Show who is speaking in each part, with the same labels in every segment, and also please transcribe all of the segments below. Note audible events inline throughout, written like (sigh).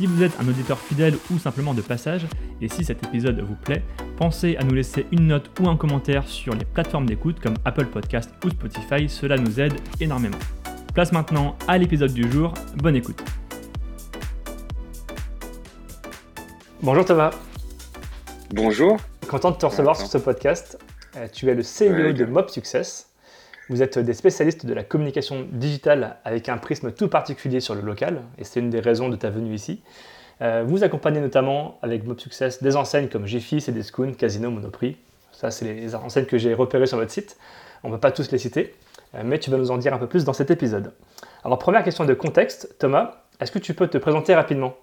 Speaker 1: Si vous êtes un auditeur fidèle ou simplement de passage, et si cet épisode vous plaît, pensez à nous laisser une note ou un commentaire sur les plateformes d'écoute comme Apple Podcast ou Spotify, cela nous aide énormément. Place maintenant à l'épisode du jour, bonne écoute. Bonjour Thomas.
Speaker 2: Bonjour.
Speaker 1: Content de te recevoir sur ce podcast. Euh, tu es le CEO de Mob Success. Vous êtes des spécialistes de la communication digitale avec un prisme tout particulier sur le local, et c'est une des raisons de ta venue ici. Euh, vous accompagnez notamment avec Mob Success des enseignes comme GFI, Cdiscount, Casino, Monoprix. Ça, c'est les enseignes que j'ai repérées sur votre site. On ne va pas tous les citer, euh, mais tu vas nous en dire un peu plus dans cet épisode. Alors, première question de contexte, Thomas, est-ce que tu peux te présenter rapidement?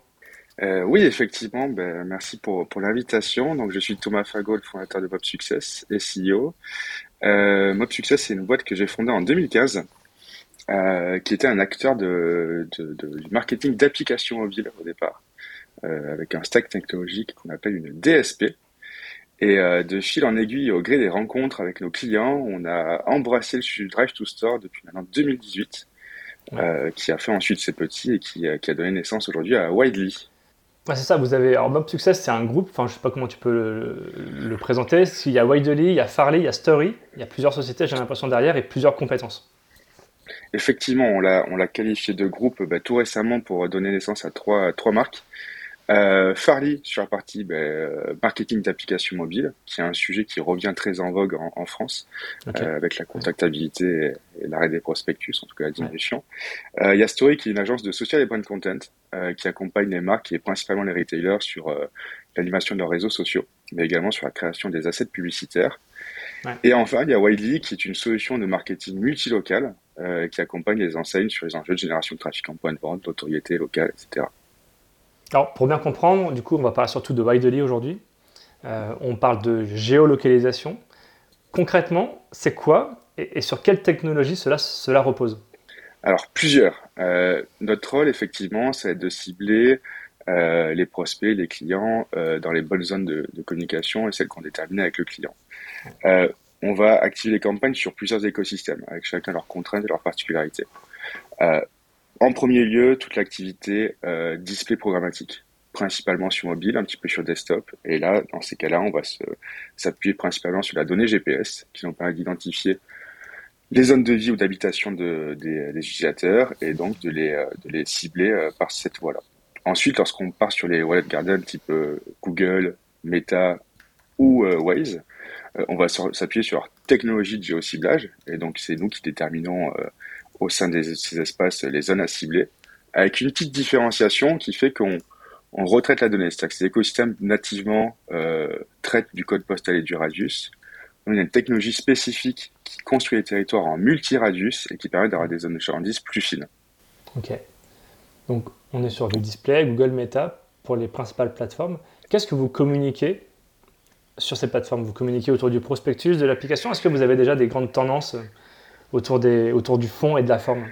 Speaker 2: Euh, oui, effectivement. Ben, merci pour, l'invitation. Donc, je suis Thomas Fagot, le fondateur de Mob Success et CEO. Euh, Mob Success, c'est une boîte que j'ai fondée en 2015, euh, qui était un acteur de, de, de du marketing d'applications mobiles au départ, euh, avec un stack technologique qu'on appelle une DSP. Et euh, de fil en aiguille, au gré des rencontres avec nos clients, on a embrassé le sujet Drive to Store depuis maintenant 2018, euh, qui a fait ensuite ses petits et qui, qui a donné naissance aujourd'hui à Widely
Speaker 1: c'est ça, vous avez. Alors, Mob Success, c'est un groupe, enfin, je sais pas comment tu peux le, présenter. Il y a Widely, il y a Farley, il y a Story, il y a plusieurs sociétés, j'ai l'impression, derrière et plusieurs compétences.
Speaker 2: Effectivement, on l'a qualifié de groupe bah, tout récemment pour donner naissance à trois marques. Euh, Farley sur la partie ben, euh, marketing d'applications mobiles, qui est un sujet qui revient très en vogue en, France, euh, avec la contactabilité et, l'arrêt des prospectus, en tout cas la diminution. Euh, il y a Story qui est une agence de social et brand content qui accompagne les marques et principalement les retailers sur l'animation de leurs réseaux sociaux, mais également sur la création des assets publicitaires. Et enfin, il y a Widely qui est une solution de marketing multilocal qui accompagne les enseignes sur les enjeux de génération de trafic en point de vente, d'autorité locale, etc.
Speaker 1: Alors, pour bien comprendre, du coup, on va parler surtout de Widely aujourd'hui. Euh, on parle de géolocalisation. Concrètement, c'est quoi et, sur quelle technologie cela, repose?
Speaker 2: Alors, plusieurs. Euh, notre rôle, effectivement, c'est de cibler euh, les prospects, les clients dans les bonnes zones de, de communication et celles qu'on détermine avec le client. on va activer les campagnes sur plusieurs écosystèmes, avec chacun leurs contraintes et leurs particularités. En premier lieu, toute l'activité euh, display programmatique, principalement sur mobile, un petit peu sur desktop. Et là, dans ces cas-là, on va s'appuyer principalement sur la donnée GPS, qui nous permet d'identifier les zones de vie ou d'habitation de, des, utilisateurs et donc de les, euh, cibler euh, par cette voie-là. Ensuite, lorsqu'on part sur les wallet gardens type Google, Meta ou Waze, on va s'appuyer sur leur technologie de géociblage. Et donc, c'est nous qui déterminons au sein de ces espaces les zones à cibler, avec une petite différenciation qui fait qu'on on retraite la donnée. C'est-à-dire que ces écosystèmes nativement euh, traitent du code postal et du radius. On a une technologie spécifique qui construit les territoires en multi-radius et qui permet d'avoir des zones de chalandise plus fines.
Speaker 1: Ok. Donc on est sur du display, Google Meta pour les principales plateformes. Qu'est-ce que vous communiquez sur ces plateformes? Vous communiquez autour du prospectus de l'application? Est-ce que vous avez déjà des grandes tendances autour, des, autour du fond et de la forme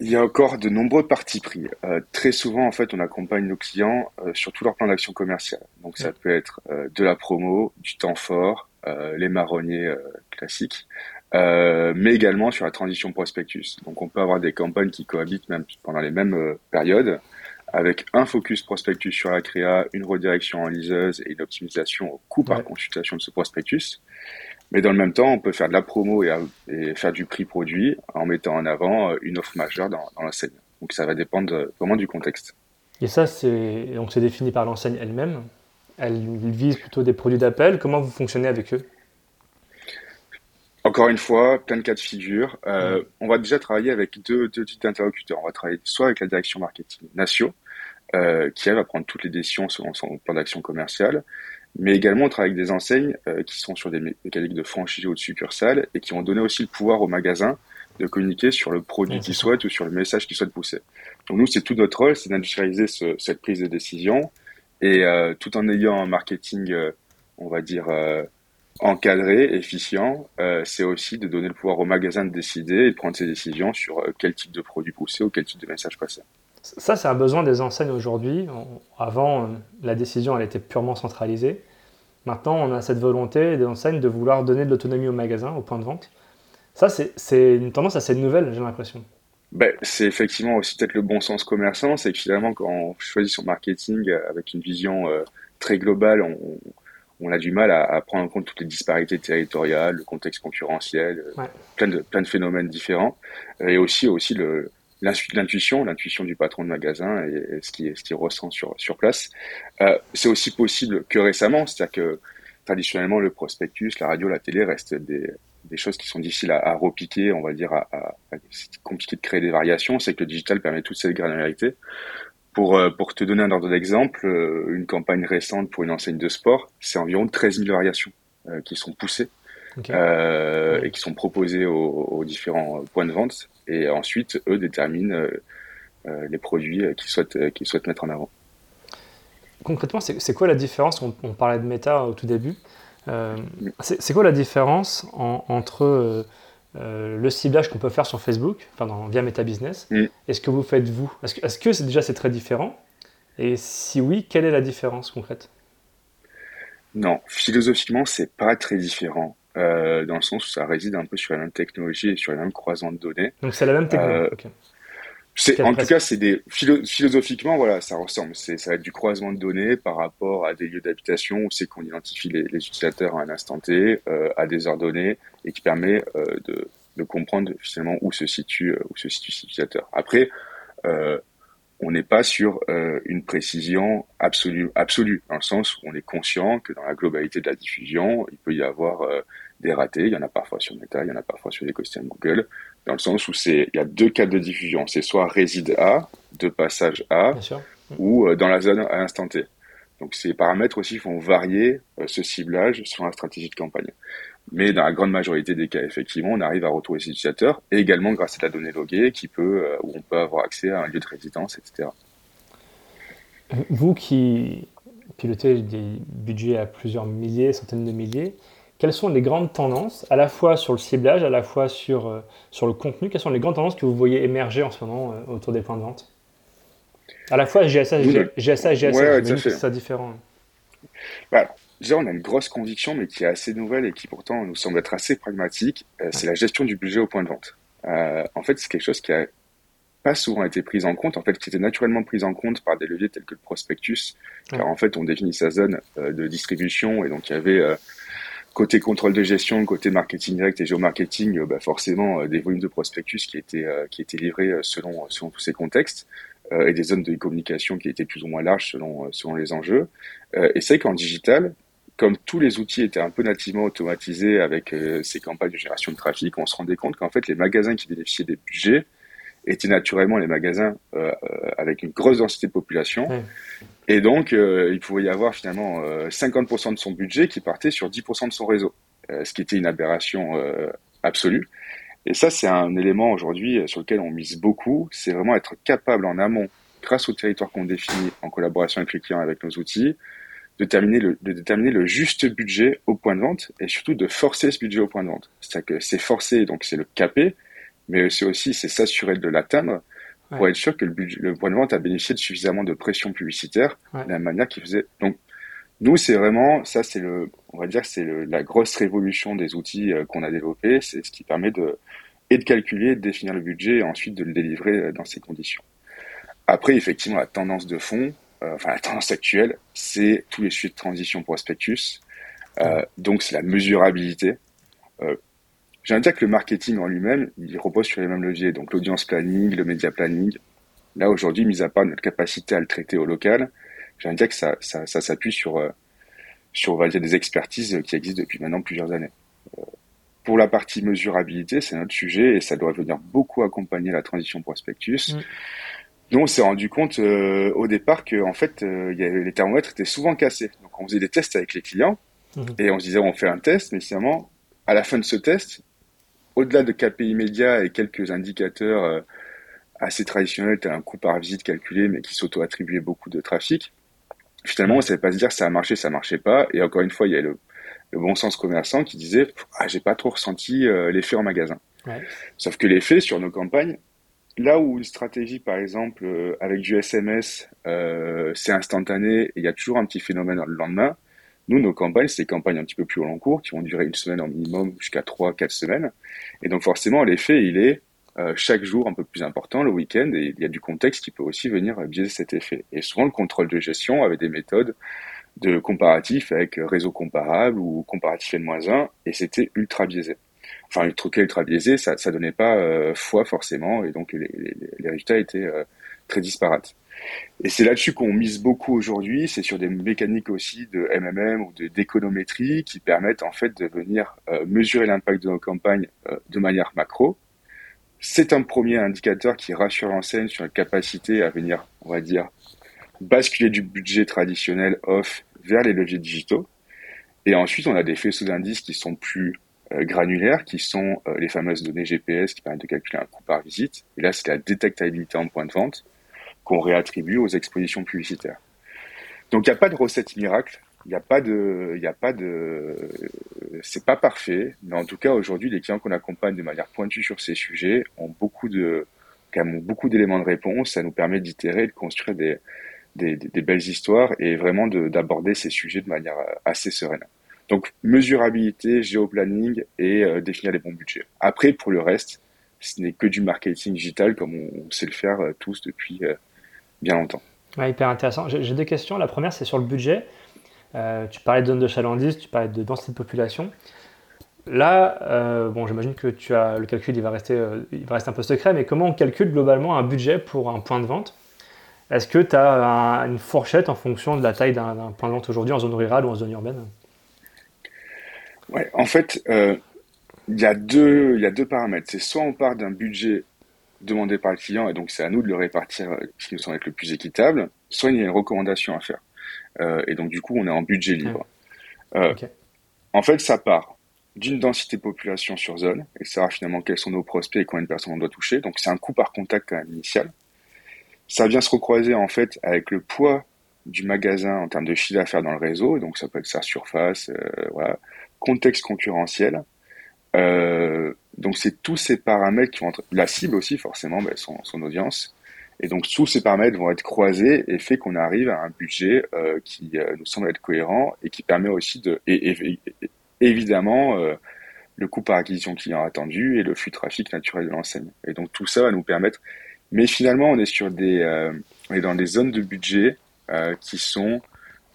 Speaker 2: il y a encore de nombreux partis pris. Euh, très souvent, en fait, on accompagne nos clients euh, sur tout leur plan d'action commerciale. Donc, ça peut être euh, de la promo, du temps fort, les marronniers classiques, mais également sur la transition prospectus. Donc, on peut avoir des campagnes qui cohabitent même pendant les mêmes périodes, avec un focus prospectus sur la créa, une redirection en liseuse et une optimisation au coût par consultation de ce prospectus. Mais dans le même temps, on peut faire de la promo et, faire du prix produit en mettant en avant euh, une offre majeure dans, l'enseigne. Donc ça va dépendre vraiment du contexte.
Speaker 1: Et ça, c'est donc c'est défini par l'enseigne elle-même. Elle vise plutôt des produits d'appel. Comment vous fonctionnez avec eux?
Speaker 2: Encore une fois, plein de cas de figure. Euh, on va déjà travailler avec deux, types d'interlocuteurs. On va travailler soit avec la direction marketing Natio, euh, qui elle va prendre toutes les décisions selon son plan d'action commerciale, mais également on travaille avec des enseignes euh, qui sont sur des mécaniques de franchise ou de succursale et qui ont donné aussi le pouvoir au magasin de communiquer sur le produit qu'ils souhaitent ou sur le message qu'ils souhaitent pousser. Donc nous, c'est tout notre rôle, c'est d'industrialiser ce, cette prise de décision et euh, tout en ayant un marketing euh, on va dire, encadré, efficient, c'est aussi de donner le pouvoir au magasin de décider et de prendre ses décisions sur quel type de produit pousser ou quel type de message passer.
Speaker 1: Ça, c'est un besoin des enseignes aujourd'hui. Avant, la décision, elle était purement centralisée. Maintenant, on a cette volonté des enseignes de vouloir donner de l'autonomie au magasin, au point de vente. Ça, c'est une tendance assez nouvelle, j'ai l'impression.
Speaker 2: Ben, c'est effectivement aussi peut-être le bon sens commerçant, c'est que finalement, quand on choisit son marketing avec une vision euh, très globale, on, on, a du mal à, à, prendre en compte toutes les disparités territoriales, le contexte concurrentiel, euh, plein, de, plein de phénomènes différents, et aussi, aussi le, l'intuition, l'intuition du patron de magasin et, ce qui ce qui ressent sur sur place. Euh, c'est aussi possible que récemment, c'est-à-dire que traditionnellement le prospectus, la radio, la télé restent des des choses qui sont difficiles à, à repiquer, on va dire, à, à, c'est compliqué de créer des variations. C'est que le digital permet toute cette granularité. Pour, euh, pour te donner un ordre d'exemple, euh, une campagne récente pour une enseigne de sport, c'est environ 13 000 variations euh, qui sont poussées euh, et qui sont proposées aux, aux, différents points de vente. Et ensuite, eux déterminent euh, les produits qu'ils souhaitent, qu'ils souhaitent mettre en avant.
Speaker 1: Concrètement, c'est quoi la différence? On, on, parlait de méta au tout début. Euh, c'est quoi la différence en, entre euh, euh, le ciblage qu'on peut faire sur Facebook, enfin via Meta Business, mm. et ce que vous faites vous? Est-ce que, est -ce que déjà c'est très différent? Et si oui, quelle est la différence concrète?
Speaker 2: Non, philosophiquement, c'est pas très différent. Euh, dans le sens où ça réside un peu sur la même technologie et sur les mêmes croisants de données.
Speaker 1: Donc c'est la même technologie.
Speaker 2: Okay en tout cas, c'est des philosophiquement, voilà, ça ressemble. C'est ça va être du croisement de données par rapport à des lieux d'habitation où c'est qu'on identifie les, les, utilisateurs à un instant T, euh, à des heures données, et qui permet euh, de, de, comprendre finalement où se situe euh, où se situe cet utilisateur. Après, euh, on n'est pas sur euh, une précision absolue, absolue, dans le sens où on est conscient que dans la globalité de la diffusion, il peut y avoir euh, des ratés. Il y en a parfois sur Meta, il y en a parfois sur l'écosystème Google dans le sens où c'est il y a deux cas de diffusion. C'est soit réside A, de passage A, ou euh, dans la zone à l'instant T. Donc ces paramètres aussi font varier euh, ce ciblage sur la stratégie de campagne. Mais dans la grande majorité des cas, effectivement, on arrive à retrouver ces utilisateurs, et également grâce à la donnée loguée, qui peut, euh, où on peut avoir accès à un lieu de résidence, etc.
Speaker 1: Vous qui pilotez des budgets à plusieurs milliers, centaines de milliers, quelles sont les grandes tendances, à la fois sur le ciblage, à la fois sur, euh, sur le contenu Quelles sont les grandes tendances que vous voyez émerger en ce moment euh, autour des points de vente? À la fois GSA, GSA et GSA, ouais, c'est ça différent.
Speaker 2: Bah, déjà, on a une grosse conviction, mais qui est assez nouvelle et qui pourtant nous semble être assez pragmatique. Euh, c'est la gestion du budget au point de vente. en fait, c'est quelque chose qui a pas souvent été pris en compte, en fait, qui était naturellement pris en compte par des leviers tels que le prospectus, car en fait, on définit sa zone de distribution et donc il y avait côté contrôle de gestion, côté marketing direct et géomarketing, euh, bah forcément euh, des volumes de prospectus qui étaient euh, qui étaient livrés selon selon tous ces contextes et des zones de communication qui étaient plus ou moins larges selon selon les enjeux. et c'est qu'en digital, comme tous les outils étaient un peu nativement automatisés avec ces campagnes de génération de trafic, on se rendait compte qu'en fait les magasins qui bénéficiaient des budgets étaient naturellement les magasins avec une grosse densité de population. Et donc, euh, il pouvait y avoir finalement 50% euh, de son budget qui partait sur 10% de son réseau, euh, ce qui était une aberration absolue. Et ça, c'est un élément aujourd'hui sur lequel on mise beaucoup, c'est vraiment être capable en amont, grâce au territoire qu'on définit en collaboration avec les clients, avec nos outils, de, le, de déterminer le juste budget au point de vente et surtout de forcer ce budget au point de vente. C'est-à-dire que c'est forcer, donc c'est le caper, mais c'est aussi c'est s'assurer de l'atteindre pour être sûr que le, budget, le point de vente a bénéficié de suffisamment de pression publicitaire de la manière qu'il faisait. Donc, nous, c'est vraiment, ça, c'est le, on va dire, c'est la grosse révolution des outils euh, qu'on a développés. C'est ce qui permet de, et de calculer, de définir le budget et ensuite de le délivrer euh, dans ces conditions. Après, effectivement, la tendance de fond, euh, enfin, la tendance actuelle, c'est tous les sujets de transition prospectus. Euh, donc, c'est la mesurabilité. J'ai envie de dire que le marketing en lui-même, il repose sur les mêmes leviers. Donc l'audience planning, le média planning. Là, aujourd'hui, mis à part notre capacité à le traiter au local, j'ai envie de dire que ça, ça, ça s'appuie sur, euh, sur, on va dire, des expertises qui existent depuis maintenant plusieurs années. Euh, pour la partie mesurabilité, c'est notre sujet et ça doit venir beaucoup accompagner la transition prospectus. Mmh. Nous, on s'est rendu compte euh, au départ que en fait, euh, y avait, les thermomètres étaient souvent cassés. Donc, on faisait des tests avec les clients mmh. et on se disait, on fait un test, mais finalement, à la fin de ce test, au-delà de KPI médias et quelques indicateurs euh, assez traditionnels, tel un coût par visite calculé, mais qui s'auto-attribuait beaucoup de trafic, finalement, on ne savait pas se dire ça a marché, ça marchait pas. Et encore une fois, il y a le, bon sens commerçant qui disait ah, j'ai pas trop ressenti euh, l'effet en magasin. Sauf que l'effet sur nos campagnes, là où une stratégie, par exemple, euh, avec du SMS, euh, c'est instantané et il y a toujours un petit phénomène le lendemain, nous, nos campagnes, c'est des campagnes un petit peu plus long cours qui vont durer une semaine en minimum jusqu'à trois, quatre semaines. Et donc forcément, l'effet, il est euh, chaque jour un peu plus important, le week-end, et il y a du contexte qui peut aussi venir biaiser cet effet. Et souvent, le contrôle de gestion avec des méthodes de comparatif avec réseau comparable ou comparatif N-1, et c'était ultra biaisé. Enfin, le truc ultra biaisé, ça, ça donnait pas euh, foi forcément, et donc les résultats étaient euh, très disparates. Et c'est là-dessus qu'on mise beaucoup aujourd'hui, c'est sur des mécaniques aussi de MMM ou d'économétrie qui permettent en fait de venir euh, mesurer l'impact de nos campagnes de manière macro, c'est un premier indicateur qui rassure l'enseigne sur la capacité à venir, on va dire, basculer du budget traditionnel off vers les leviers digitaux. Et ensuite, on a des faisceaux d'indices qui sont plus euh, granulaires, qui sont euh, les fameuses données GPS qui permettent de calculer un coût par visite. Et là, c'est la détectabilité en point de vente qu'on réattribue aux expositions publicitaires. Donc, il n'y a pas de recette miracle. Il n'y a pas de, il a pas de, c'est pas parfait, mais en tout cas aujourd'hui, les clients qu'on accompagne de manière pointue sur ces sujets ont beaucoup de, quand même beaucoup d'éléments de réponse. Ça nous permet d'itérer, de construire des, des, des, belles histoires et vraiment d'aborder ces sujets de manière assez sereine. Donc mesurabilité, géoplanning et euh, définir les bons budgets. Après, pour le reste, ce n'est que du marketing digital comme on, sait le faire euh, tous depuis euh, bien longtemps.
Speaker 1: Ouais, hyper intéressant. J'ai deux questions. La première, c'est sur le budget. Euh, tu parlais de zone de chalandise, tu parlais de densité de population. Là, euh, bon, j'imagine que tu as le calcul, il va rester, euh, il va rester un peu secret, mais comment on calcule globalement un budget pour un point de vente? Est-ce que tu as une fourchette en fonction de la taille d'un point de vente aujourd'hui en zone rurale ou en zone urbaine?
Speaker 2: Ouais, en fait, il y a deux, il y a deux paramètres. C'est soit on part d'un budget demandé par le client et donc c'est à nous de le répartir ce qui nous semble être le plus équitable, soit il y a une recommandation à faire. Euh, et donc, du coup, on est en budget libre. Euh, en fait, ça part d'une densité de population sur zone, et ça finalement quels sont nos prospects et combien de personnes on doit toucher. Donc, c'est un coût par contact quand même initial. Ça vient se recroiser en fait avec le poids du magasin en termes de chiffre d'affaires dans le réseau, donc ça peut être sa surface, euh, voilà, contexte concurrentiel. Euh, donc c'est tous ces paramètres qui vont être la cible aussi forcément, ben, son, son audience, et donc tous ces paramètres vont être croisés et fait qu'on arrive à un budget euh, qui euh, nous semble être cohérent et qui permet aussi de, et, évidemment, le coût par acquisition client attendu et le flux de trafic naturel de l'enseigne. Et donc tout ça va nous permettre. Mais finalement, on est sur des, on est dans des zones de budget qui sont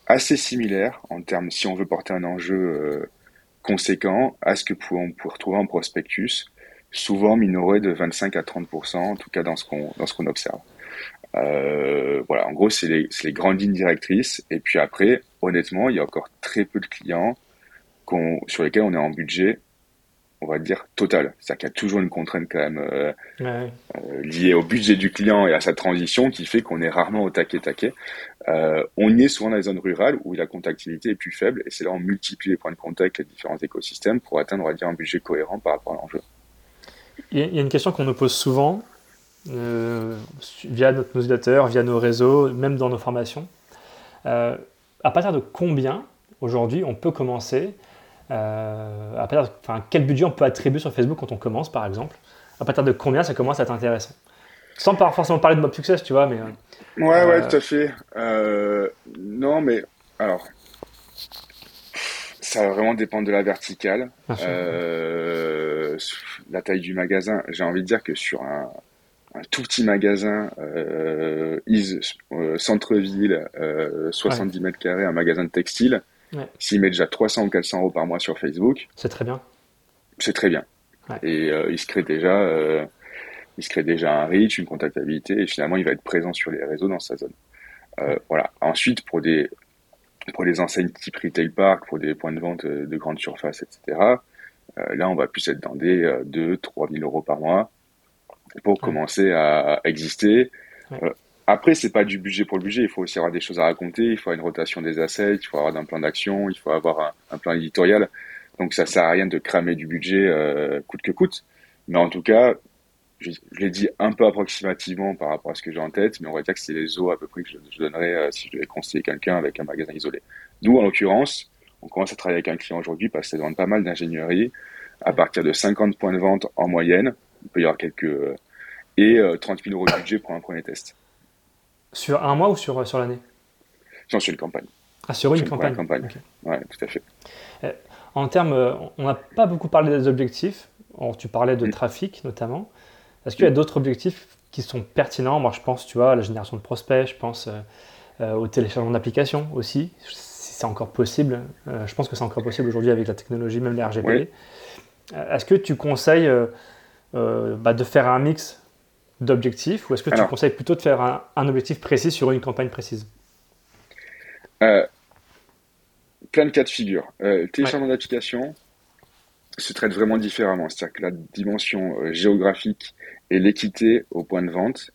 Speaker 2: assez similaires en termes, si on veut porter un enjeu conséquent, à ce que on peut retrouver en prospectus souvent minoré de 25 à 30%, en tout cas dans ce qu'on dans ce qu'on observe. Euh, voilà, en gros, c'est les, les, grandes lignes directrices. Et puis après, honnêtement, il y a encore très peu de clients sur lesquels on est en budget, on va dire, total. C'est-à-dire qu'il y a toujours une contrainte quand même euh, euh, liée au budget du client et à sa transition qui fait qu'on est rarement au taquet taquet. Euh, on y est souvent dans les zones rurales où la contactivité est plus faible et c'est là on multiplie les points de contact, les différents écosystèmes pour atteindre, on va dire, un budget cohérent par rapport à l'enjeu.
Speaker 1: Il y a une question qu'on nous pose souvent euh, via notre newsletter, via nos réseaux, même dans nos formations. À partir de combien aujourd'hui on peut commencer à partir enfin, Quel budget on peut attribuer sur Facebook quand on commence par exemple? À partir de combien ça commence à être intéressant? Sans pas forcément parler de Mob Success, tu vois, mais.
Speaker 2: ouais, ouais, tout à fait. non, mais alors, ça va vraiment dépendre de la verticale. Euh, la taille du magasin, j'ai envie de dire que sur un, tout petit magasin, euh, euh centre-ville, 70 euh, mètres carrés, un magasin de textile, s'il met déjà 300 ou 400 euros par mois sur Facebook,
Speaker 1: c'est très bien.
Speaker 2: C'est très bien. Et il se crée déjà, il se crée déjà un reach, une contactabilité, et finalement il va être présent sur les réseaux dans sa zone. voilà. Ensuite, pour des pour les enseignes type retail park, pour des points de vente euh, de grande surface, etc. Euh, là, on va plus être dans des 2 3 000 euros par mois pour commencer à exister. Euh, après, c'est pas du budget pour le budget. Il faut aussi avoir des choses à raconter. Il faut avoir une rotation des assets. Il faut avoir un plan d'action. Il faut avoir un, plan éditorial. Donc, ça sert à rien de cramer du budget coûte que coûte. Mais en tout cas, je, l'ai dit un peu approximativement par rapport à ce que j'ai en tête, mais on va dire que c'est les eaux à peu près que je, donnerais euh, si je devais conseiller quelqu'un avec un magasin isolé. Nous, en l'occurrence, on commence à travailler avec un client aujourd'hui parce que ça demande pas mal d'ingénierie. À partir de 50 points de vente en moyenne, il peut y avoir quelques... Euh, et 30 000 euros de budget pour un premier test.
Speaker 1: Sur un mois ou sur, sur l'année
Speaker 2: Non, sur une campagne.
Speaker 1: Ah, sur une campagne.
Speaker 2: campagne. Ouais, tout à fait.
Speaker 1: En termes, on n'a pas beaucoup parlé des objectifs. tu parlais de mm. trafic notamment. Est-ce qu'il y a d'autres objectifs qui sont pertinents? Moi, je pense, tu vois, à la génération de prospects, je pense euh, euh, au téléchargement d'applications aussi, si c'est encore possible. Euh, je pense que c'est encore possible aujourd'hui avec la technologie, même les RGPD. Est-ce que tu conseilles bah, de faire un mix d'objectifs ou est-ce que tu conseilles plutôt de faire un, objectif précis sur une campagne précise?
Speaker 2: Plein de cas de figure. téléchargement d'applications, se traite vraiment différemment. C'est-à-dire que la dimension euh, géographique et l'équité au point de vente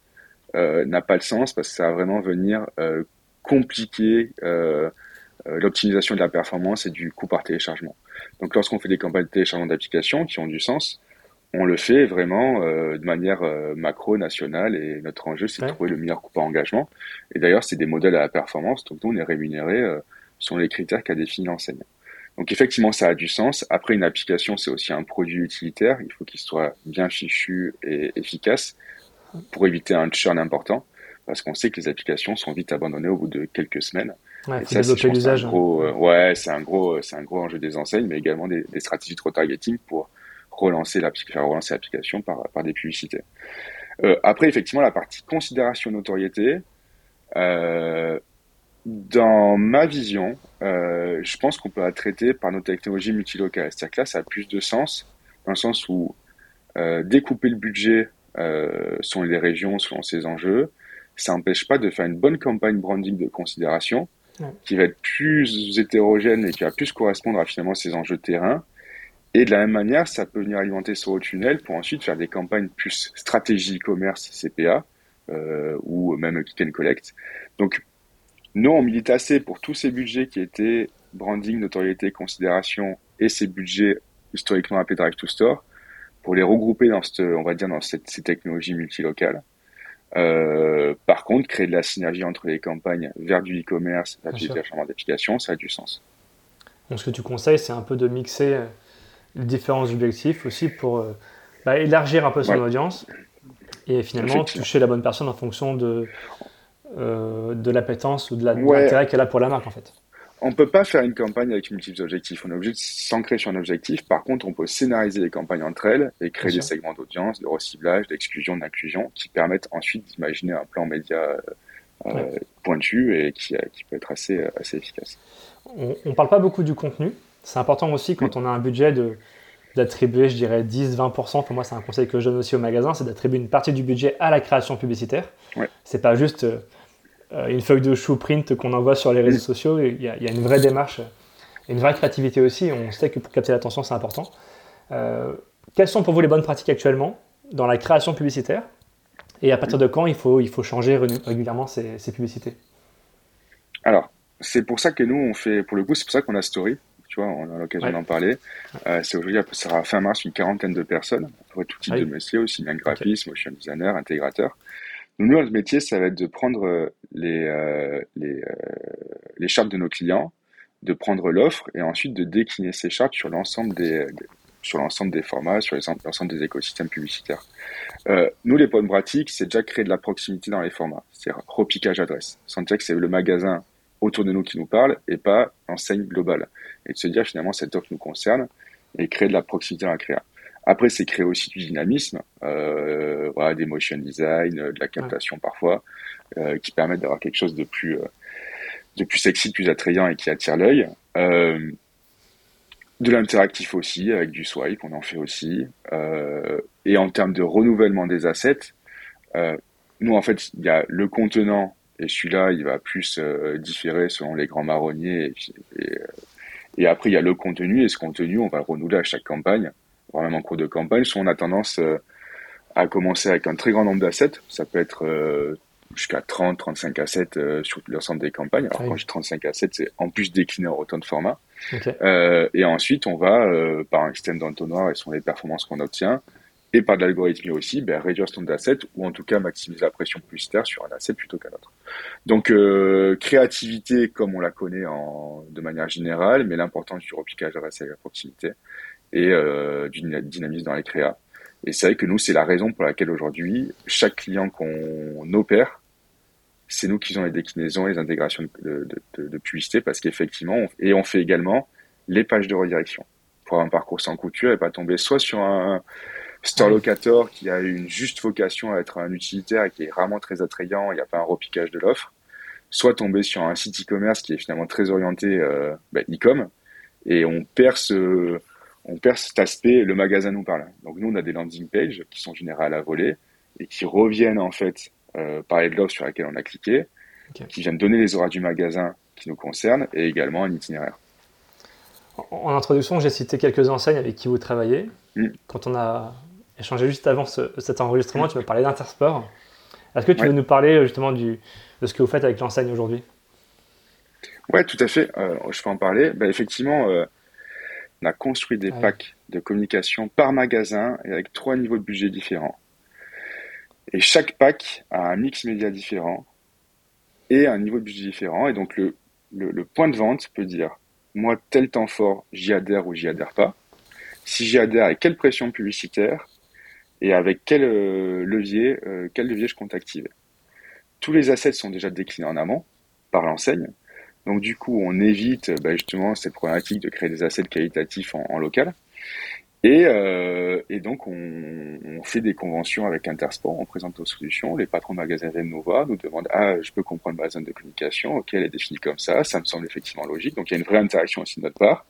Speaker 2: euh, n'a pas de sens parce que ça va vraiment venir euh, compliquer l'optimisation de la performance et du coût par téléchargement. Donc lorsqu'on fait des campagnes de téléchargement d'applications qui ont du sens, on le fait vraiment de manière macro, nationale, et notre enjeu, c'est de trouver le meilleur coût par engagement. Et d'ailleurs, c'est des modèles à la performance, donc nous, on est rémunéré selon les critères qu'a défini l'enseigne. Donc effectivement, ça a du sens. Après, une application, c'est aussi un produit utilitaire. Il faut qu'il soit bien fichu et efficace pour éviter un churn important, parce qu'on sait que les applications sont vite abandonnées au bout de quelques semaines.
Speaker 1: Ouais, et ça, c'est l'usage.
Speaker 2: Hein. Euh, ouais, c'est un gros, c'est un gros enjeu des enseignes, mais également des, stratégies de retargeting pour relancer l'application, relancer l'application par, par des publicités. Euh, après, effectivement, la partie considération notoriété. Euh, dans ma vision, euh, je pense qu'on peut la traiter par nos technologies multilocales. C'est-à-dire que là, ça a plus de sens, dans le sens où découper le budget selon les régions, selon ses enjeux, ça n'empêche pas de faire une bonne campagne branding de considération, qui va être plus hétérogène et qui va plus correspondre à finalement ces enjeux de terrain. Et de la même manière, ça peut venir alimenter haut tunnel pour ensuite faire des campagnes plus stratégie e-commerce, CPA, euh, ou même Click and Collect. Donc, nous, on milite assez pour tous ces budgets qui étaient branding, notoriété, considération et ces budgets historiquement appelés Drive to Store pour les regrouper dans cette, on va dire, dans cette, ces technologies multilocales. Euh, par contre, créer de la synergie entre les campagnes vers du e-commerce, vers du téléchargement d'applications, ça a du sens.
Speaker 1: Donc, ce que tu conseilles, c'est un peu de mixer différents objectifs aussi pour euh, bah, élargir un peu son audience et finalement toucher la bonne personne en fonction de, euh, de l'appétence ou de l'intérêt qu'elle a pour la marque en fait.
Speaker 2: On peut pas faire une campagne avec multiples objectifs. On est obligé de s'ancrer sur un objectif. Par contre, on peut scénariser les campagnes entre elles et créer des segments d'audience, de reciblage, d'exclusion, d'inclusion, qui permettent ensuite d'imaginer un plan média euh, pointu et qui, qui, peut être assez, assez efficace.
Speaker 1: On ne parle pas beaucoup du contenu. C'est important aussi quand on a un budget de d'attribuer, je dirais, 10-20%. Pour moi, c'est un conseil que je donne aussi au magasin, c'est d'attribuer une partie du budget à la création publicitaire. Ouais. C'est pas juste euh, une feuille de chou print qu'on envoie sur les réseaux sociaux. Il y, a, une vraie démarche, une vraie créativité aussi. On sait que pour capter l'attention, c'est important. Euh, quelles sont pour vous les bonnes pratiques actuellement dans la création publicitaire? Et à partir de quand il faut, il faut changer régulièrement ces, publicités?
Speaker 2: Alors, c'est pour ça que nous, on fait, pour le coup, c'est pour ça qu'on a Story. Tu vois, on a l'occasion d'en parler. Euh, c'est aujourd'hui, ça sera fin mars, une quarantaine de personnes, pour tout type ah de métier, aussi bien graphiste, motion designer, intégrateur. Nous, notre métier, ça va être de prendre euh, les, euh, les, euh, les chartes de nos clients, de prendre l'offre et ensuite de décliner ces chartes sur l'ensemble des, sur l'ensemble des formats, sur l'ensemble des écosystèmes publicitaires. Euh, nous, les bonnes pratiques, c'est déjà créer de la proximité dans les formats, c'est-à-dire repiquage adresse. Sentir que c'est le magasin autour de nous qui nous parle et pas l'enseigne globale. Et de se dire finalement cette offre nous concerne et créer de la proximité dans la créa. Après, c'est créer aussi du dynamisme, euh, des motion design, de la captation parfois, euh, qui permettent d'avoir quelque chose de plus, euh, de plus sexy, de plus attrayant et qui attire l'œil. Euh, de l'interactif aussi, avec du swipe, on en fait aussi. Euh, et en termes de renouvellement des assets, euh, nous, en fait, il y a le contenant, et celui-là, il va plus différer selon les grands marronniers. Et, après, il y a le contenu, et ce contenu, on va le renouveler à chaque campagne même en cours de campagne, soit on a tendance euh, à commencer avec un très grand nombre d'assets. Ça peut être euh, jusqu'à 30, 35 assets euh, sur l'ensemble des campagnes. Alors, quand j'ai 35 assets, c'est en plus décliné en autant de formats. et ensuite, on va, par un système d'entonnoir et sur les performances qu'on obtient, et par de l'algorithmie aussi, ben, réduire son asset ou en tout cas maximiser la pression publicitaire sur un asset plutôt qu'un autre. Donc euh, créativité comme on la connaît en, de manière générale, mais l'importance du repiquage de à la proximité et euh, du dynamisme dans les créas. Et c'est vrai que nous, c'est la raison pour laquelle aujourd'hui, chaque client qu'on opère, c'est nous qui faisons les déclinaisons, les intégrations de publicité, parce qu'effectivement, et on fait également les pages de redirection pour avoir un parcours sans couture et pas tomber soit sur un, Store Locator qui a une juste vocation à être un utilitaire et qui est vraiment très attrayant, il n'y a pas un repiquage de l'offre, soit tomber sur un site e-commerce qui est finalement très orienté euh, bah, e-com et on perd ce, on perd cet aspect, le magasin nous parle. Donc nous on a des landing pages qui sont générées à la volée et qui reviennent en fait euh, parler de l'offre sur laquelle on a cliqué, qui viennent donner les horaires du magasin qui nous concernent et également un itinéraire.
Speaker 1: En introduction, j'ai cité quelques enseignes avec qui vous travaillez. Mm. Quand on a échangé juste avant cet enregistrement, tu m'as parlé d'Intersport. Est-ce que tu veux nous parler justement du, de ce que vous faites avec l'enseigne aujourd'hui?
Speaker 2: Ouais, tout à fait. Euh, je peux en parler. Ben, effectivement, euh, on a construit des packs de communication par magasin et avec trois niveaux de budget différents. Et chaque pack a un mix média différent et un niveau de budget différent. Et donc le, le, le point de vente peut dire, moi, tel temps fort, j'y adhère ou j'y adhère pas. Si j'y adhère, avec quelle pression publicitaire et avec quel euh, levier, euh, quel levier je compte activer. Tous les assets sont déjà déclinés en amont par l'enseigne. Donc du coup, on évite bah, justement cette problématique de créer des assets qualitatifs en, local. Et, euh, et donc, on, on, fait des conventions avec Intersport, on présente nos solutions. Les patrons de magasins viennent nous voir, nous demandent Ah, je peux comprendre ma zone de communication, ok, elle est définie comme ça, ça me semble effectivement logique. Donc, il y a une vraie interaction aussi de notre part.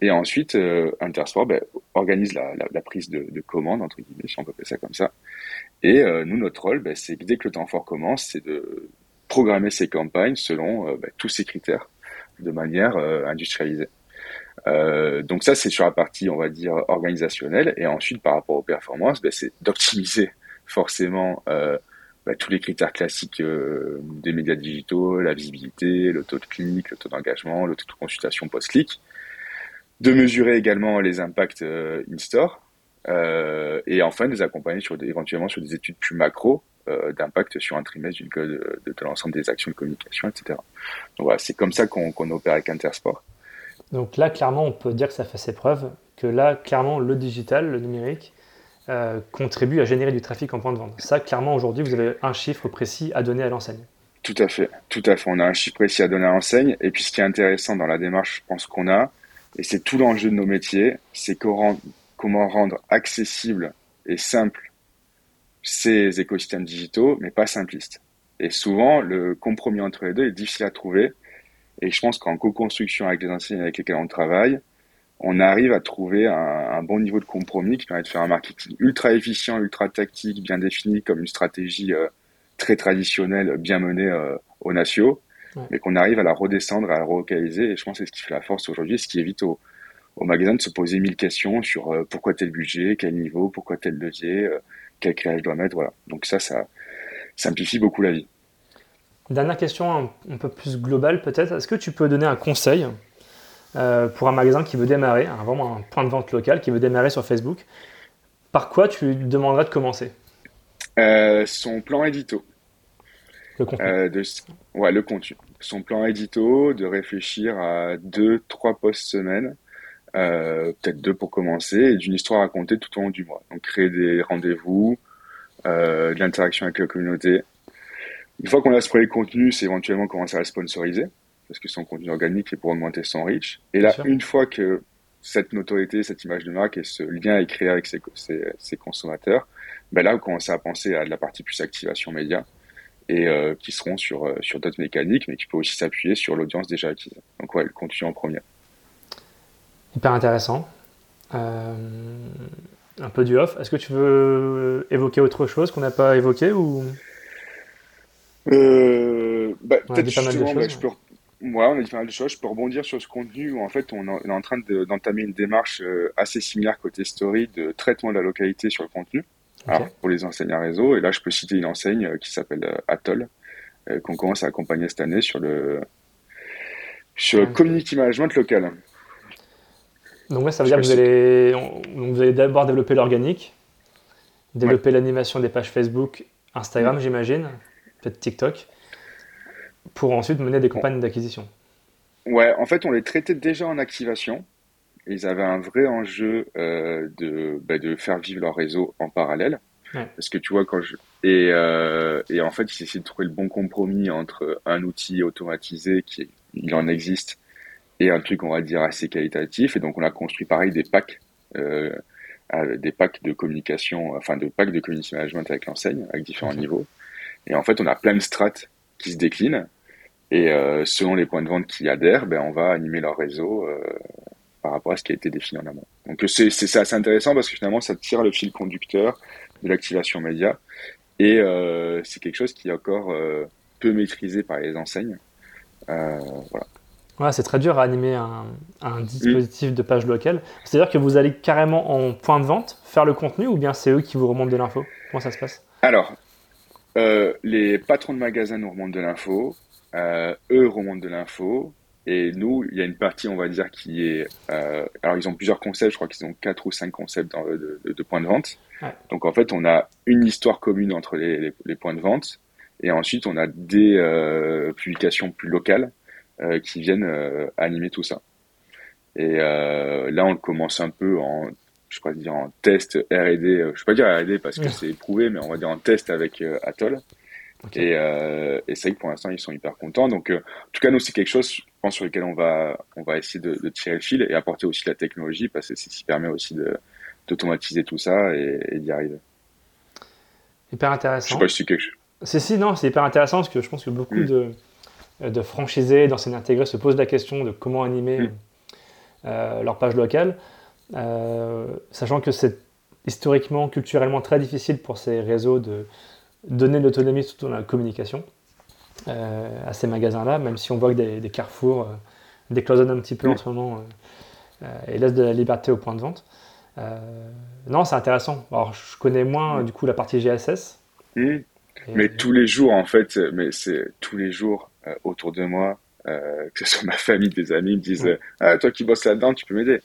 Speaker 2: Et ensuite, euh, Intersport ben, organise la, la, la prise de, de, commande, entre guillemets, si on peut appeler ça comme ça. Et euh, nous, notre rôle, ben, c'est dès que le temps fort commence, c'est de programmer ces campagnes selon euh, ben, tous ces critères de manière euh, industrialisée. donc ça, c'est sur la partie, on va dire, organisationnelle. Et ensuite, par rapport aux performances, ben, c'est d'optimiser forcément ben, tous les critères classiques des médias digitaux, la visibilité, le taux de clic, le taux d'engagement, le taux de consultation post-clic, de mesurer également les impacts euh, in-store euh, et enfin de les accompagner sur éventuellement sur des études plus macro euh, d'impact sur un trimestre d'une de, de, l'ensemble des actions de communication, etc. Donc voilà, c'est comme ça qu'on opère avec Intersport.
Speaker 1: Donc là, clairement, on peut dire que ça fait ses preuves, que là, clairement, le digital, le numérique, euh, contribue à générer du trafic en point de vente. Ça, clairement, aujourd'hui, vous avez un chiffre précis à donner à l'enseigne.
Speaker 2: Tout à fait, tout à fait. On a un chiffre précis à donner à l'enseigne. Et puis, ce qui est intéressant dans la démarche, je pense qu'on a, et c'est tout l'enjeu de nos métiers, c'est comment rendre accessible et simple ces écosystèmes digitaux, mais pas simplistes. Et souvent, le compromis entre les deux est difficile à trouver. Et je pense qu'en co-construction avec les enseignants avec lesquels on travaille, on arrive à trouver un, bon niveau de compromis qui permet de faire un marketing ultra efficient, ultra tactique, bien défini, comme une stratégie euh, très traditionnelle, bien menée euh, aux nations, mais qu'on arrive à la redescendre, à la relocaliser. Et je pense que c'est ce qui fait la force aujourd'hui, ce qui évite au, au magasin de se poser mille questions sur euh, pourquoi tel budget, quel niveau, pourquoi tel levier, euh, quel créage je dois mettre. Voilà. Donc ça, ça simplifie beaucoup la vie.
Speaker 1: Dernière question un, peu plus globale peut-être. Est-ce que tu peux donner un conseil euh, pour un magasin qui veut démarrer, vraiment un point de vente local qui veut démarrer sur Facebook? Par quoi tu lui demanderais de commencer?
Speaker 2: Son plan édito.
Speaker 1: Le contenu. De,
Speaker 2: ouais, le contenu. Son plan édito, de réfléchir à deux, trois posts semaine, euh, peut-être deux pour commencer, et d'une histoire à raconter tout au long du mois. Donc créer des rendez-vous, euh, de l'interaction avec la communauté. Une fois qu'on a ce premier contenu, c'est éventuellement commencer à le sponsoriser, parce que son contenu organique est pour augmenter son reach. Et là, une fois que cette notoriété, cette image de marque et ce lien est créé avec ses, ses, ses consommateurs, ben là, on commence à penser à de la partie plus activation média et euh, qui seront sur, euh, sur d'autres mécaniques, mais qui peut aussi s'appuyer sur l'audience déjà acquise. Donc ouais, le contenu en premier.
Speaker 1: Hyper intéressant. Euh, un peu du off. Est-ce que tu veux évoquer autre chose qu'on n'a pas évoqué ou?
Speaker 2: Euh, bah, Peut-être justement, bah, je peux, ouais, on a dit pas mal de choses. Je peux rebondir sur ce contenu où en fait on, est en train d'entamer une démarche assez similaire côté story de traitement de la localité sur le contenu pour les enseignes à réseau. Et là, je peux citer une enseigne euh, qui s'appelle euh, Atoll, euh, qu'on commence à accompagner cette année sur le, sur community management local.
Speaker 1: Donc, ça veut dire que vous allez, vous allez d'abord développer l'organique développer l'animation des pages Facebook, Instagram, j'imagine, peut-être TikTok, pour ensuite mener des campagnes d'acquisition.
Speaker 2: Ouais, en fait, on les traitait déjà en activation. Ils avaient un vrai enjeu euh, de, bah, de faire vivre leur réseau en parallèle. Parce que tu vois, quand je. Et, euh, et en fait, ils essaient de trouver le bon compromis entre un outil automatisé, qui il en existe, et un truc, on va dire, assez qualitatif. Et donc, on a construit pareil des packs, euh, des packs de communication, enfin, de packs de community management avec l'enseigne, avec différents niveaux. Et en fait, on a plein de strates qui se déclinent. Et euh, selon les points de vente qui adhèrent, ben, on va animer leur réseau par rapport à ce qui a été défini en amont. Donc c'est assez intéressant parce que finalement ça tire le fil conducteur de l'activation média et euh, c'est quelque chose qui est encore euh, peu maîtrisé par les enseignes. Euh, voilà.
Speaker 1: Ouais, c'est très dur à animer un, un dispositif de page locale. C'est-à-dire que vous allez carrément en point de vente faire le contenu ou bien c'est eux qui vous remontent de l'info? Comment ça se passe?
Speaker 2: Alors, les patrons de magasins nous remontent de l'info. Eux remontent de l'info. Et nous, il y a une partie, on va dire, qui est. Euh, alors, ils ont plusieurs concepts, je crois qu'ils ont quatre ou cinq concepts de, de, points de vente. Donc, en fait, on a une histoire commune entre les, les, points de vente. Et ensuite, on a des euh, publications plus locales euh, qui viennent animer tout ça. Et là, on commence un peu en, je pourrais dire, en test R&D. Je ne vais pas dire R&D parce que c'est éprouvé, mais on va dire en test avec Atoll. Et, euh, et c'est vrai que pour l'instant, ils sont hyper contents. Donc, euh, en tout cas, nous, c'est quelque chose, pense, sur lequel on va, on va essayer de, de, tirer le fil et apporter aussi la technologie parce que c'est ce qui permet aussi d'automatiser tout ça et, et d'y arriver.
Speaker 1: Hyper intéressant.
Speaker 2: Je sais pas si c'est quelque chose.
Speaker 1: C'est si, non, c'est hyper intéressant parce que je pense que beaucoup mm. de, de franchisés, d'enseignes intégrées se posent la question de comment animer mm. euh, leur page locale, euh, sachant que c'est historiquement, culturellement très difficile pour ces réseaux de donner de l'autonomie surtout dans la communication à ces magasins-là, même si on voit que des, carrefours euh, décloisonnent un petit peu en ce moment euh, et laissent de la liberté au point de vente. non, c'est intéressant. Alors, je connais moins du coup la partie GSS.
Speaker 2: Mmh. Mais tous les jours, en fait, mais c'est tous les jours autour de moi, que ce soit ma famille, des amis, me disent Ah, toi qui bosses là-dedans, tu peux m'aider?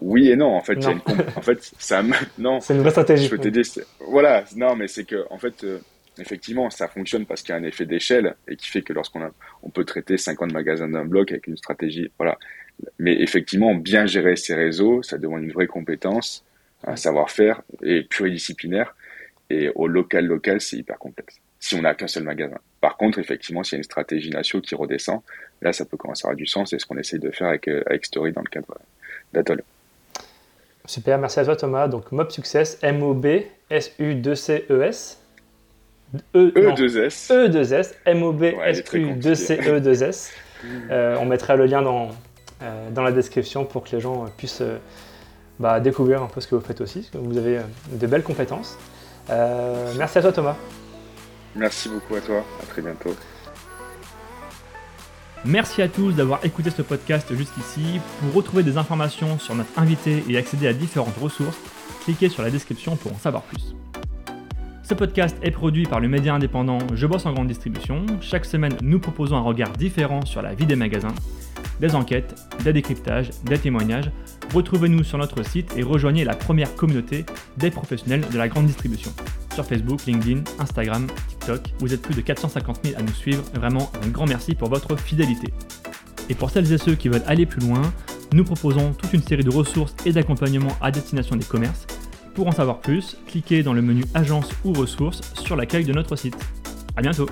Speaker 2: Oui et non, en fait, une en fait, ça, non. (laughs)
Speaker 1: C'est une vraie stratégie.
Speaker 2: Je peux t'aider. Voilà, non, mais c'est que, en fait, euh, effectivement, ça fonctionne parce qu'il y a un effet d'échelle et qui fait que lorsqu'on on peut traiter 50 magasins d'un bloc avec une stratégie, voilà. Mais effectivement, bien gérer ces réseaux, ça demande une vraie compétence, un savoir-faire et pluridisciplinaire. Et au local, local, c'est hyper complexe. Si on n'a qu'un seul magasin. Par contre, effectivement, s'il y a une stratégie nationale qui redescend, là, ça peut commencer à avoir du sens. C'est ce qu'on essaye de faire avec, euh, avec Story dans le cadre d'Atoll.
Speaker 1: Super, merci à toi Thomas. Donc Mob Success, M-O-B-S-U-2-C-E-S.
Speaker 2: E2S.
Speaker 1: E2S, M-O-B-S-U-2-C-E-2-S. Euh, on mettra le lien dans, euh, dans la description pour que les gens puissent euh, bah, découvrir un peu ce que vous faites aussi, parce que vous avez de belles compétences. merci à toi Thomas.
Speaker 2: Merci beaucoup à toi, à très bientôt.
Speaker 1: Merci à tous d'avoir écouté ce podcast jusqu'ici. Pour retrouver des informations sur notre invité et accéder à différentes ressources, cliquez sur la description pour en savoir plus. Ce podcast est produit par le média indépendant Je bosse en grande distribution. Chaque semaine, nous proposons un regard différent sur la vie des magasins, des enquêtes, des décryptages, des témoignages. Retrouvez-nous sur notre site et rejoignez la première communauté des professionnels de la grande distribution sur Facebook, LinkedIn, Instagram, TikTok. Vous êtes plus de 450 000 à nous suivre. Vraiment un grand merci pour votre fidélité. Et pour celles et ceux qui veulent aller plus loin, nous proposons toute une série de ressources et d'accompagnements à destination des commerces. Pour en savoir plus, cliquez dans le menu Agence ou ressources sur l'accueil de notre site. A bientôt